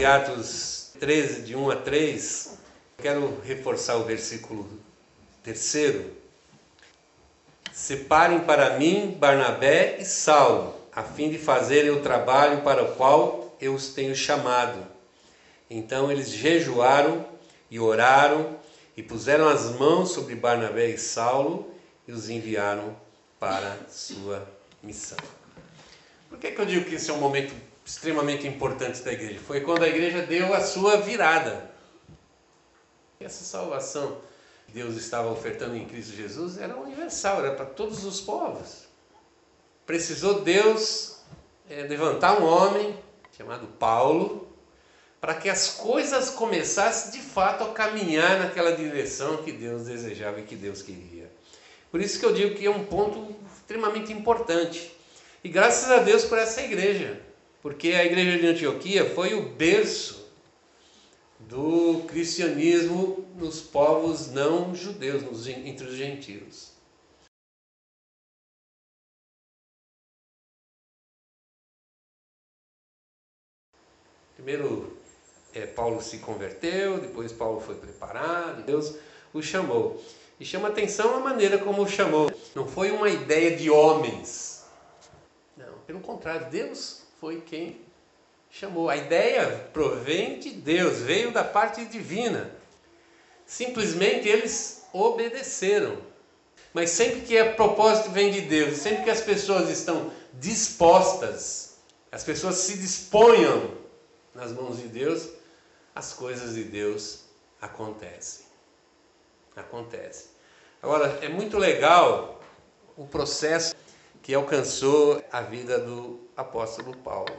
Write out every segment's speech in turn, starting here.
de Atos 13, de 1 a 3, quero reforçar o versículo terceiro. Separem para mim Barnabé e Saulo, a fim de fazerem o trabalho para o qual eu os tenho chamado. Então eles jejuaram e oraram e puseram as mãos sobre Barnabé e Saulo e os enviaram para sua missão. Por que, que eu digo que esse é um momento extremamente importante da igreja? Foi quando a igreja deu a sua virada. Essa salvação que Deus estava ofertando em Cristo Jesus era universal, era para todos os povos. Precisou Deus é, levantar um homem chamado Paulo para que as coisas começassem de fato a caminhar naquela direção que Deus desejava e que Deus queria. Por isso que eu digo que é um ponto extremamente importante. E graças a Deus por essa igreja, porque a igreja de Antioquia foi o berço do cristianismo nos povos não judeus, nos, entre os gentios. Primeiro é, Paulo se converteu, depois Paulo foi preparado, Deus o chamou. E chama atenção a maneira como o chamou. Não foi uma ideia de homens. Não, pelo contrário, Deus foi quem chamou. A ideia provém de Deus, veio da parte divina. Simplesmente eles obedeceram. Mas sempre que a propósito vem de Deus, sempre que as pessoas estão dispostas, as pessoas se disponham nas mãos de Deus, as coisas de Deus acontecem. Acontece. Agora, é muito legal o processo que alcançou a vida do apóstolo Paulo.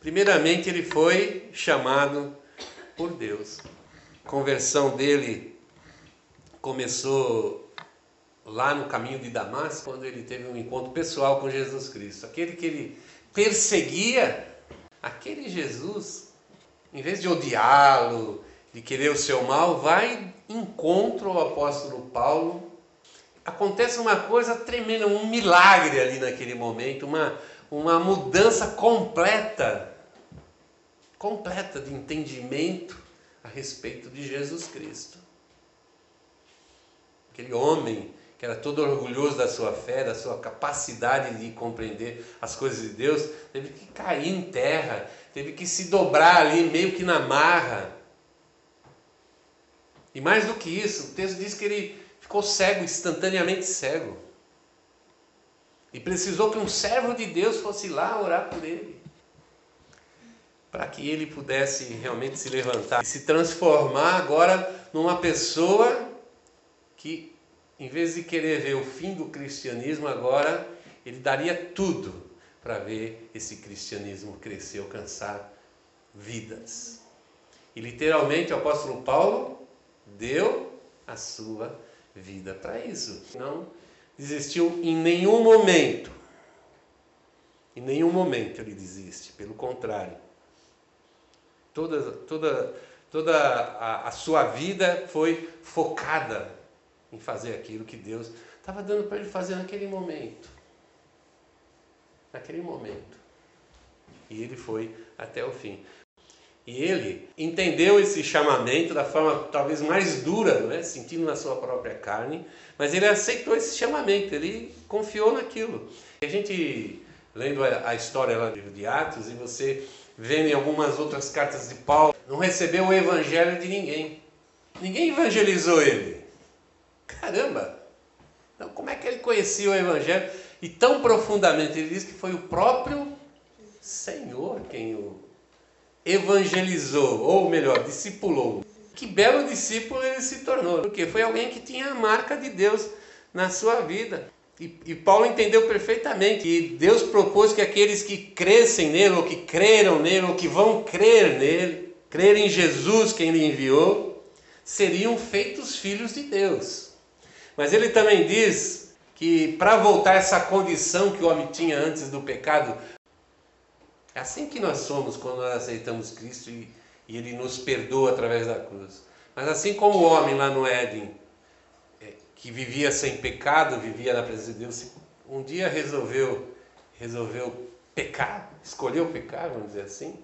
Primeiramente, ele foi chamado por Deus. A conversão dele começou lá no caminho de Damasco, quando ele teve um encontro pessoal com Jesus Cristo. Aquele que ele perseguia, aquele Jesus em vez de odiá-lo, de querer o seu mal, vai encontra o apóstolo Paulo. Acontece uma coisa tremenda, um milagre ali naquele momento, uma, uma mudança completa, completa de entendimento a respeito de Jesus Cristo. Aquele homem que era todo orgulhoso da sua fé, da sua capacidade de compreender as coisas de Deus, teve que cair em terra, teve que se dobrar ali meio que na marra. E mais do que isso, o texto diz que ele ficou cego, instantaneamente cego. E precisou que um servo de Deus fosse lá orar por ele. Para que ele pudesse realmente se levantar e se transformar agora numa pessoa que, em vez de querer ver o fim do cristianismo, agora ele daria tudo para ver esse cristianismo crescer, alcançar vidas. E literalmente o apóstolo Paulo deu a sua vida para isso. Não desistiu em nenhum momento. Em nenhum momento ele desiste, pelo contrário. Toda, toda, toda a, a sua vida foi focada em fazer aquilo que Deus estava dando para ele fazer naquele momento naquele momento. E ele foi até o fim. E ele entendeu esse chamamento da forma talvez mais dura, é? sentindo na sua própria carne, mas ele aceitou esse chamamento, ele confiou naquilo. E a gente, lendo a história lá de Atos, e você vendo em algumas outras cartas de Paulo, não recebeu o evangelho de ninguém. Ninguém evangelizou ele. Caramba! Então, como é que ele conhecia o evangelho? E tão profundamente ele diz que foi o próprio Senhor quem o evangelizou, ou melhor, discipulou. Que belo discípulo ele se tornou, porque foi alguém que tinha a marca de Deus na sua vida. E, e, Paulo entendeu perfeitamente que Deus propôs que aqueles que crescem nele, ou que creram nele, ou que vão crer nele, crer em Jesus, quem lhe enviou, seriam feitos filhos de Deus. Mas ele também diz que para voltar essa condição que o homem tinha antes do pecado, é assim que nós somos quando nós aceitamos Cristo e, e Ele nos perdoa através da cruz. Mas assim como o homem lá no Éden, é, que vivia sem pecado, vivia na presença de Deus, um dia resolveu, resolveu pecar, escolheu pecar, vamos dizer assim,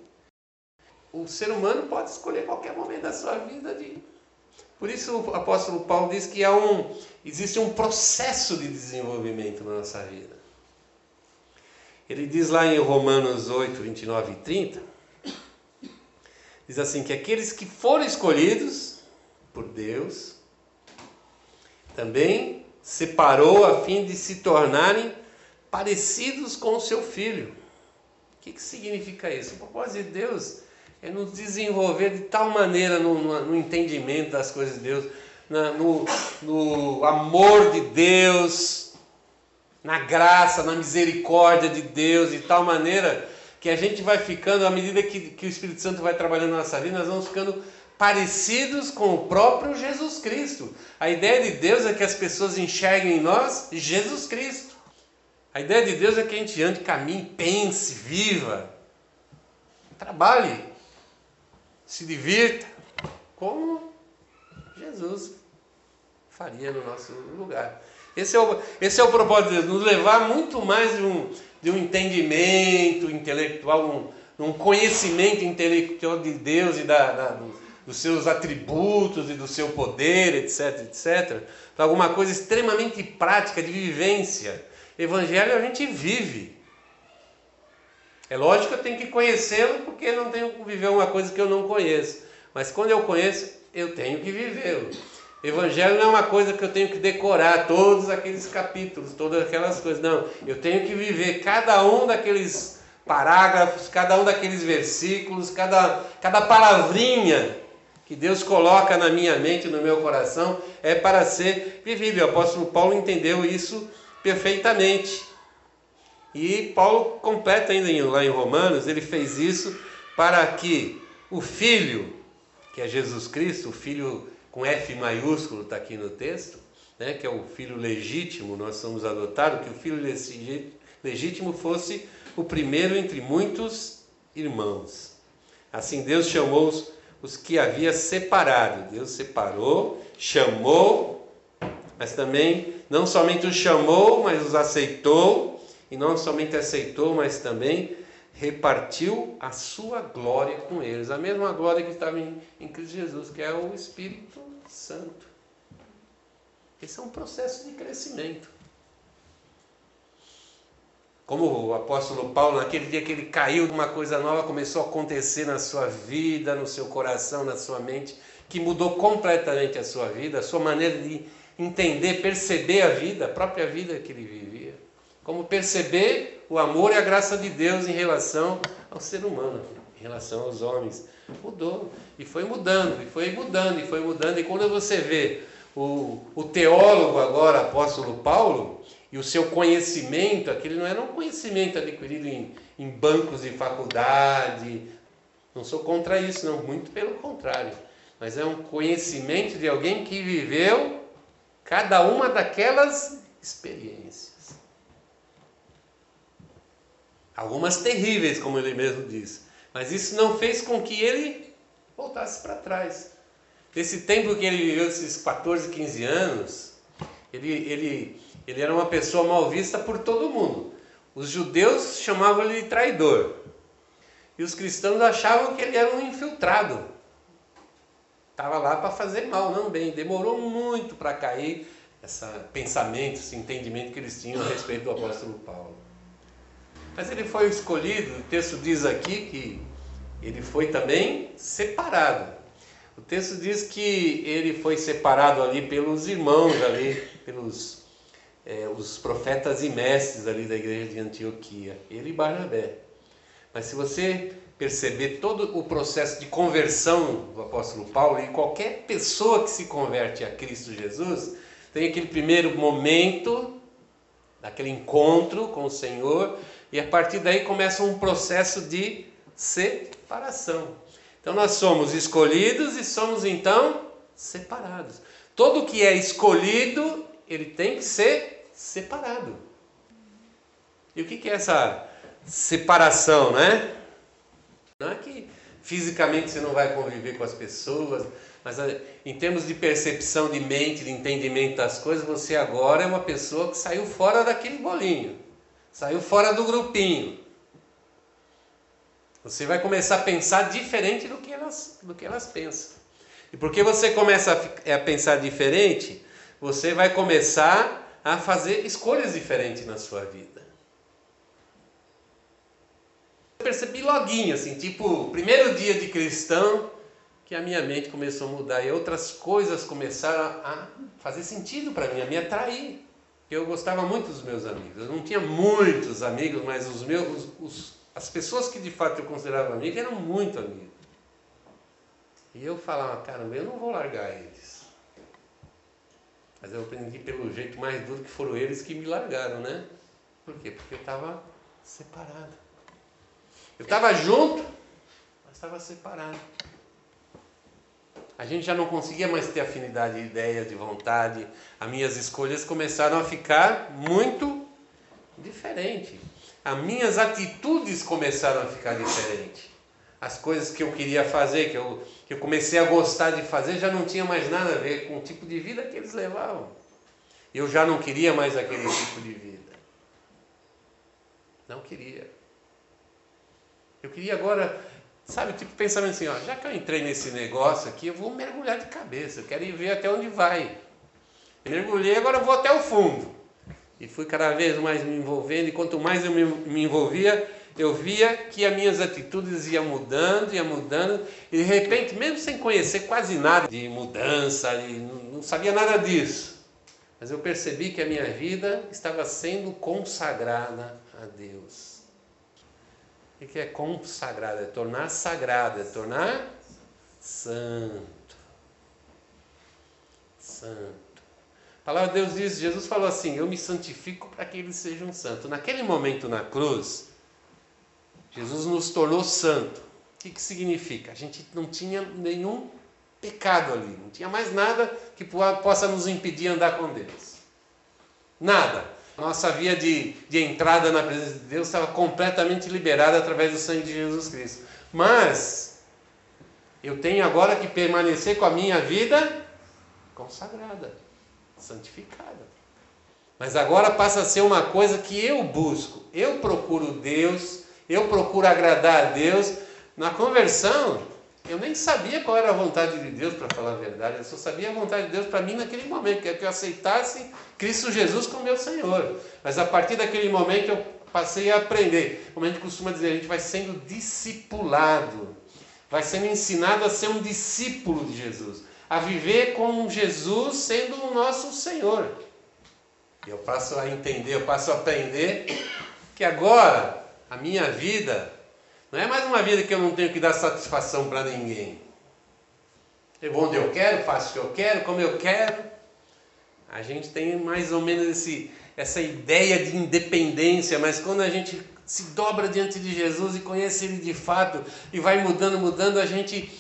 o ser humano pode escolher qualquer momento da sua vida de. Por isso o apóstolo Paulo diz que há um, existe um processo de desenvolvimento na nossa vida. Ele diz lá em Romanos 8, 29 e 30, diz assim que aqueles que foram escolhidos por Deus também separou a fim de se tornarem parecidos com o seu filho. O que, que significa isso? O propósito de Deus é nos desenvolver de tal maneira no, no, no entendimento das coisas de Deus, na, no, no amor de Deus, na graça, na misericórdia de Deus, de tal maneira que a gente vai ficando, à medida que, que o Espírito Santo vai trabalhando na nossa vida, nós vamos ficando parecidos com o próprio Jesus Cristo. A ideia de Deus é que as pessoas enxerguem em nós Jesus Cristo. A ideia de Deus é que a gente ande, caminhe, pense, viva, trabalhe se divirta, como Jesus faria no nosso lugar. Esse é o, esse é o propósito de Deus, nos levar muito mais de um, de um entendimento intelectual, um, um conhecimento intelectual de Deus e da, da, dos seus atributos e do seu poder, etc, etc, para alguma coisa extremamente prática, de vivência. Evangelho a gente vive. É lógico que eu tenho que conhecê-lo porque não tenho que viver uma coisa que eu não conheço. Mas quando eu conheço, eu tenho que vivê-lo. Evangelho não é uma coisa que eu tenho que decorar todos aqueles capítulos, todas aquelas coisas. Não, eu tenho que viver cada um daqueles parágrafos, cada um daqueles versículos, cada, cada palavrinha que Deus coloca na minha mente, no meu coração, é para ser vivido. O apóstolo Paulo entendeu isso perfeitamente. E Paulo completa ainda lá em Romanos, ele fez isso para que o Filho, que é Jesus Cristo, o Filho com F maiúsculo está aqui no texto, né, que é o Filho legítimo, nós somos adotados, que o Filho legítimo fosse o primeiro entre muitos irmãos. Assim Deus chamou os, os que havia separado. Deus separou, chamou, mas também não somente os chamou, mas os aceitou e não somente aceitou, mas também repartiu a sua glória com eles, a mesma glória que estava em, em Cristo Jesus, que é o Espírito Santo. Esse é um processo de crescimento. Como o apóstolo Paulo, naquele dia que ele caiu, uma coisa nova começou a acontecer na sua vida, no seu coração, na sua mente, que mudou completamente a sua vida, a sua maneira de entender, perceber a vida, a própria vida que ele vivia como perceber o amor e a graça de Deus em relação ao ser humano, em relação aos homens. Mudou, e foi mudando, e foi mudando, e foi mudando. E quando você vê o, o teólogo agora, apóstolo Paulo, e o seu conhecimento, aquele não era um conhecimento adquirido em, em bancos de faculdade, não sou contra isso, não, muito pelo contrário. Mas é um conhecimento de alguém que viveu cada uma daquelas experiências. Algumas terríveis, como ele mesmo disse. Mas isso não fez com que ele voltasse para trás. Esse tempo que ele viveu, esses 14, 15 anos, ele, ele, ele era uma pessoa mal vista por todo mundo. Os judeus chamavam ele de traidor. E os cristãos achavam que ele era um infiltrado. Estava lá para fazer mal, não bem. Demorou muito para cair esse pensamento, esse entendimento que eles tinham a respeito do apóstolo Paulo. Mas ele foi escolhido, o texto diz aqui que ele foi também separado. O texto diz que ele foi separado ali pelos irmãos ali, pelos é, os profetas e mestres ali da igreja de Antioquia, ele e Barnabé. Mas se você perceber todo o processo de conversão do apóstolo Paulo e qualquer pessoa que se converte a Cristo Jesus, tem aquele primeiro momento, aquele encontro com o Senhor, e a partir daí começa um processo de separação. Então nós somos escolhidos e somos então separados. Todo que é escolhido, ele tem que ser separado. E o que é essa separação, né? Não é que fisicamente você não vai conviver com as pessoas, mas eh, em termos de percepção de mente, de entendimento das coisas, você agora é uma pessoa que saiu fora daquele bolinho. Saiu fora do grupinho. Você vai começar a pensar diferente do que elas, do que elas pensam. E porque você começa a, a pensar diferente, você vai começar a fazer escolhas diferentes na sua vida. Eu percebi loguinho, assim, tipo, primeiro dia de cristão, que a minha mente começou a mudar e outras coisas começaram a fazer sentido para mim, a me atrair. Eu gostava muito dos meus amigos. Eu não tinha muitos amigos, mas os meus, os, as pessoas que de fato eu considerava amigos eram muito amigos. E eu falava, caramba, eu não vou largar eles. Mas eu aprendi pelo jeito mais duro que foram eles que me largaram, né? Por quê? Porque eu estava separado. Eu estava junto, mas estava separado. A gente já não conseguia mais ter afinidade de ideia, de vontade. As minhas escolhas começaram a ficar muito diferentes. As minhas atitudes começaram a ficar diferentes as coisas que eu queria fazer, que eu, que eu comecei a gostar de fazer, já não tinha mais nada a ver com o tipo de vida que eles levavam. Eu já não queria mais aquele tipo de vida. Não queria. Eu queria agora, sabe, tipo pensamento assim, ó, já que eu entrei nesse negócio aqui, eu vou mergulhar de cabeça, eu quero ir ver até onde vai. mergulhei, agora eu vou até o fundo. E fui cada vez mais me envolvendo, e quanto mais eu me, me envolvia, eu via que as minhas atitudes iam mudando, iam mudando, e de repente, mesmo sem conhecer quase nada de mudança, não sabia nada disso, mas eu percebi que a minha vida estava sendo consagrada a Deus. O que é consagrada? É tornar sagrada, é tornar santo. Santo. A palavra de Deus diz, Jesus falou assim: Eu me santifico para que eles sejam santos. Naquele momento na cruz, Jesus nos tornou santo. O que, que significa? A gente não tinha nenhum pecado ali, não tinha mais nada que possa nos impedir andar com Deus. Nada. Nossa via de, de entrada na presença de Deus estava completamente liberada através do sangue de Jesus Cristo. Mas eu tenho agora que permanecer com a minha vida consagrada, santificada. Mas agora passa a ser uma coisa que eu busco. Eu procuro Deus eu procuro agradar a Deus. Na conversão, eu nem sabia qual era a vontade de Deus, para falar a verdade. Eu só sabia a vontade de Deus para mim naquele momento, que é que eu aceitasse Cristo Jesus como meu Senhor. Mas a partir daquele momento eu passei a aprender. Como a gente costuma dizer, a gente vai sendo discipulado, vai sendo ensinado a ser um discípulo de Jesus, a viver com Jesus sendo o nosso Senhor. Eu passo a entender, eu passo a aprender que agora a minha vida não é mais uma vida que eu não tenho que dar satisfação para ninguém. Eu vou onde eu quero, faço o que eu quero, como eu quero. A gente tem mais ou menos esse, essa ideia de independência, mas quando a gente se dobra diante de Jesus e conhece Ele de fato e vai mudando, mudando, a gente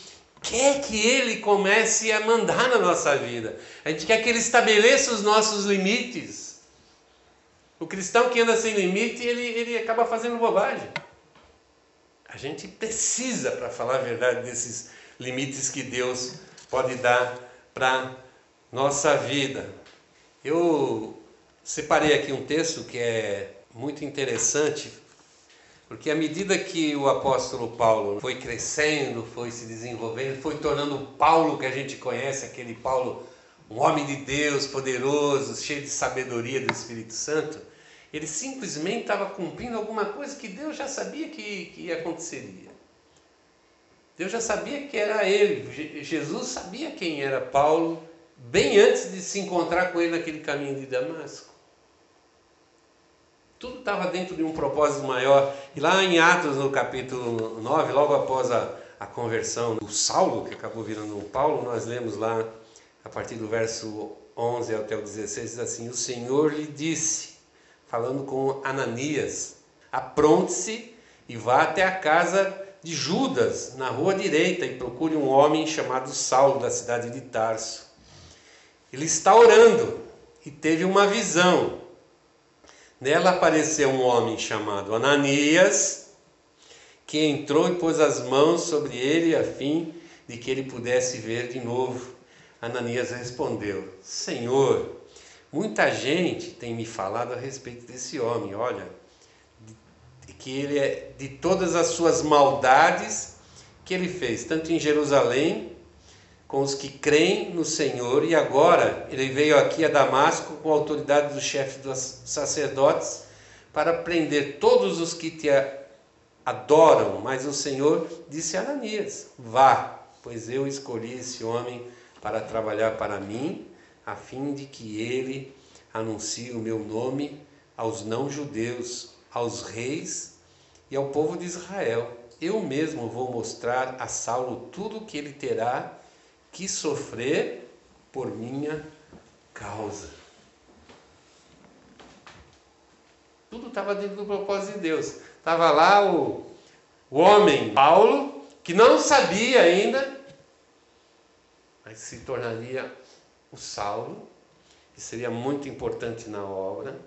quer que Ele comece a mandar na nossa vida. A gente quer que Ele estabeleça os nossos limites. O cristão que anda sem limite, ele, ele acaba fazendo bobagem. A gente precisa, para falar a verdade, desses limites que Deus pode dar para nossa vida. Eu separei aqui um texto que é muito interessante, porque à medida que o apóstolo Paulo foi crescendo, foi se desenvolvendo, foi tornando o Paulo que a gente conhece, aquele Paulo um homem de Deus poderoso, cheio de sabedoria do Espírito Santo, ele simplesmente estava cumprindo alguma coisa que Deus já sabia que, que aconteceria. Deus já sabia que era ele. Jesus sabia quem era Paulo bem antes de se encontrar com ele naquele caminho de Damasco. Tudo estava dentro de um propósito maior. E lá em Atos, no capítulo 9, logo após a, a conversão do Saulo, que acabou virando um Paulo, nós lemos lá a partir do verso 11 até o 16, diz assim: O Senhor lhe disse, falando com Ananias: Apronte-se e vá até a casa de Judas, na rua direita, e procure um homem chamado Saulo, da cidade de Tarso. Ele está orando e teve uma visão. Nela apareceu um homem chamado Ananias, que entrou e pôs as mãos sobre ele a fim de que ele pudesse ver de novo. Ananias respondeu: Senhor, muita gente tem me falado a respeito desse homem. Olha, que ele é de todas as suas maldades que ele fez, tanto em Jerusalém, com os que creem no Senhor, e agora ele veio aqui a Damasco com a autoridade do chefe dos sacerdotes para prender todos os que te adoram. Mas o Senhor disse a Ananias: Vá, pois eu escolhi esse homem para trabalhar para mim, a fim de que ele anuncie o meu nome aos não-judeus, aos reis e ao povo de Israel. Eu mesmo vou mostrar a Saulo tudo o que ele terá que sofrer por minha causa. Tudo estava dentro do propósito de Deus. Estava lá o, o homem, Paulo, que não sabia ainda, mas se tornaria o Saulo, que seria muito importante na obra,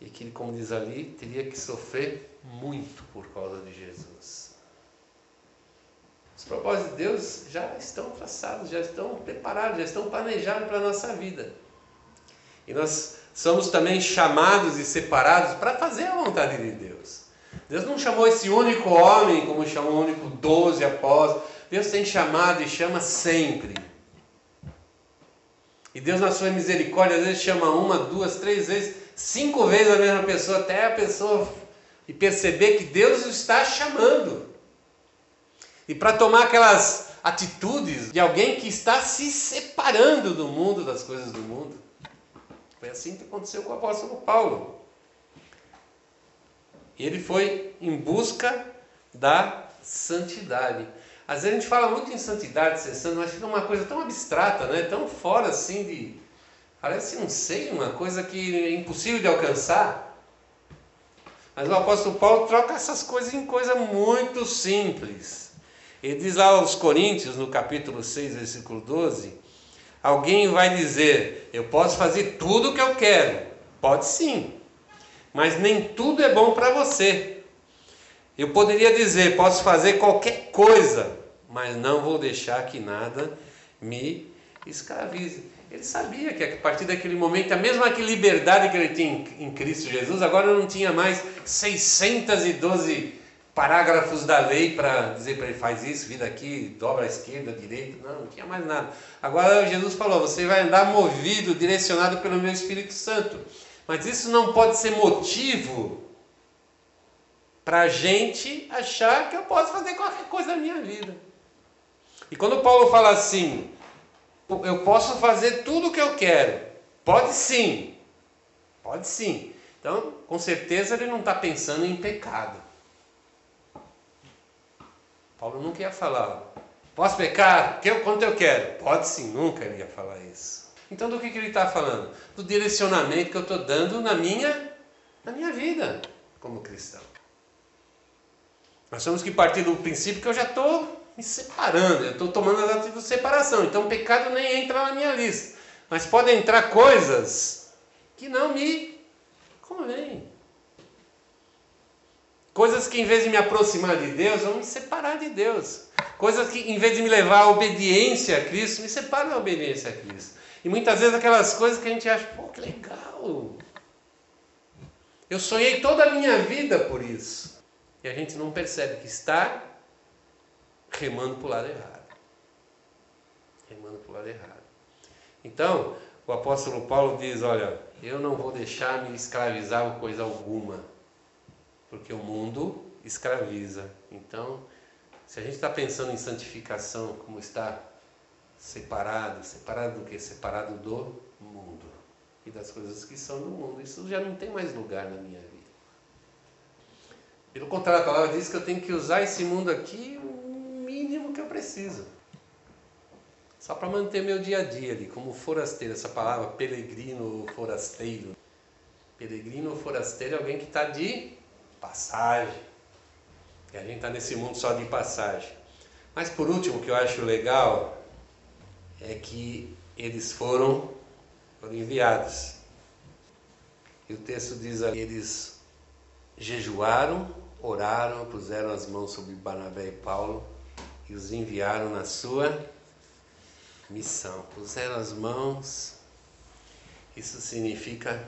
e que, como diz ali, teria que sofrer muito por causa de Jesus. Os propósitos de Deus já estão traçados, já estão preparados, já estão planejados para a nossa vida. E nós somos também chamados e separados para fazer a vontade de Deus. Deus não chamou esse único homem como chamou o único doze apóstolos. Deus tem chamado e chama sempre. E Deus, na sua misericórdia, às vezes chama uma, duas, três vezes, cinco vezes a mesma pessoa, até a pessoa e perceber que Deus está chamando. E para tomar aquelas atitudes de alguém que está se separando do mundo, das coisas do mundo. Foi assim que aconteceu com o apóstolo Paulo. Ele foi em busca da santidade. Às vezes a gente fala muito em santidade, cessando, mas fica uma coisa tão abstrata, né? tão fora assim de. Parece, não sei, uma coisa que é impossível de alcançar. Mas o apóstolo Paulo troca essas coisas em coisa muito simples. Ele diz lá aos Coríntios, no capítulo 6, versículo 12: Alguém vai dizer, eu posso fazer tudo o que eu quero. Pode sim, mas nem tudo é bom para você. Eu poderia dizer, posso fazer qualquer coisa, mas não vou deixar que nada me escravize. Ele sabia que a partir daquele momento, a mesma que liberdade que ele tinha em Cristo Jesus, agora não tinha mais 612 parágrafos da lei para dizer para ele faz isso, vira aqui, dobra a esquerda, a direita, não, não tinha mais nada. Agora Jesus falou, você vai andar movido, direcionado pelo meu Espírito Santo. Mas isso não pode ser motivo para a gente achar que eu posso fazer qualquer coisa na minha vida. E quando Paulo fala assim, eu posso fazer tudo o que eu quero, pode sim, pode sim. Então, com certeza ele não está pensando em pecado. Paulo nunca ia falar, posso pecar quanto eu quero? Pode sim, nunca ele ia falar isso. Então do que, que ele está falando? Do direcionamento que eu estou dando na minha, na minha vida como cristão. Nós temos que partir do princípio que eu já estou me separando, eu estou tomando as atitudes de separação. Então pecado nem entra na minha lista. Mas podem entrar coisas que não me convêm. Coisas que em vez de me aproximar de Deus, vão me separar de Deus. Coisas que em vez de me levar à obediência a Cristo, me separam da obediência a Cristo. E muitas vezes aquelas coisas que a gente acha, pô, que legal. Eu sonhei toda a minha vida por isso. E a gente não percebe que está remando para o lado errado. Remando para o lado errado. Então, o apóstolo Paulo diz: Olha, eu não vou deixar me escravizar com coisa alguma porque o mundo escraviza. Então, se a gente está pensando em santificação, como está separado, separado do que? Separado do mundo e das coisas que são do mundo. Isso já não tem mais lugar na minha vida. Pelo contrário, a palavra diz que eu tenho que usar esse mundo aqui mínimo que eu preciso. Só para manter meu dia a dia ali, como forasteiro, essa palavra peregrino ou forasteiro. Peregrino ou forasteiro é alguém que está de passagem. E a gente está nesse mundo só de passagem. Mas por último, o que eu acho legal é que eles foram, foram enviados. E o texto diz ali, eles jejuaram, oraram, puseram as mãos sobre Barnabé e Paulo e os enviaram na sua missão. Puseram as mãos, isso significa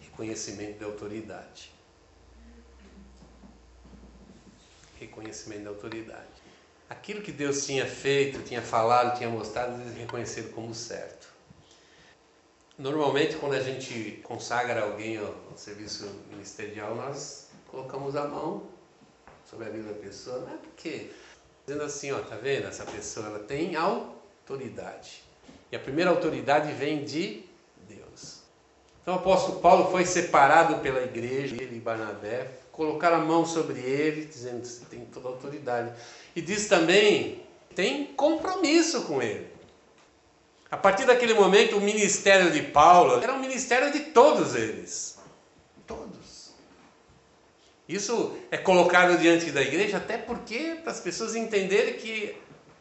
reconhecimento de autoridade. reconhecimento da autoridade. Aquilo que Deus tinha feito, tinha falado, tinha mostrado, eles reconheceram como certo. Normalmente, quando a gente consagra alguém ao serviço ministerial, nós colocamos a mão sobre a vida da pessoa, não é porque dizendo assim, ó, tá vendo? Essa pessoa ela tem autoridade. E a primeira autoridade vem de Deus. Então o apóstolo Paulo foi separado pela igreja, ele e Barnabé, colocaram a mão sobre ele, dizendo que você tem toda a autoridade. E diz também, tem compromisso com ele. A partir daquele momento, o ministério de Paulo era um ministério de todos eles. Isso é colocado diante da igreja até porque para as pessoas entenderem que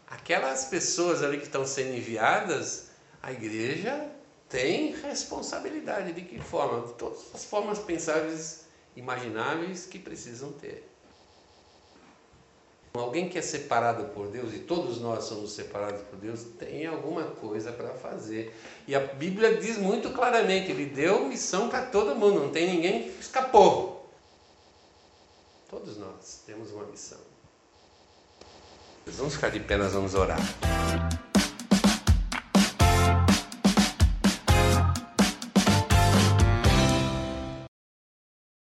aquelas pessoas ali que estão sendo enviadas, a igreja tem responsabilidade. De que forma? De todas as formas pensáveis, imagináveis que precisam ter. Alguém que é separado por Deus, e todos nós somos separados por Deus, tem alguma coisa para fazer. E a Bíblia diz muito claramente: Ele deu missão para todo mundo, não tem ninguém que escapou. Todos nós temos uma missão. Vamos ficar de pé, nós vamos orar.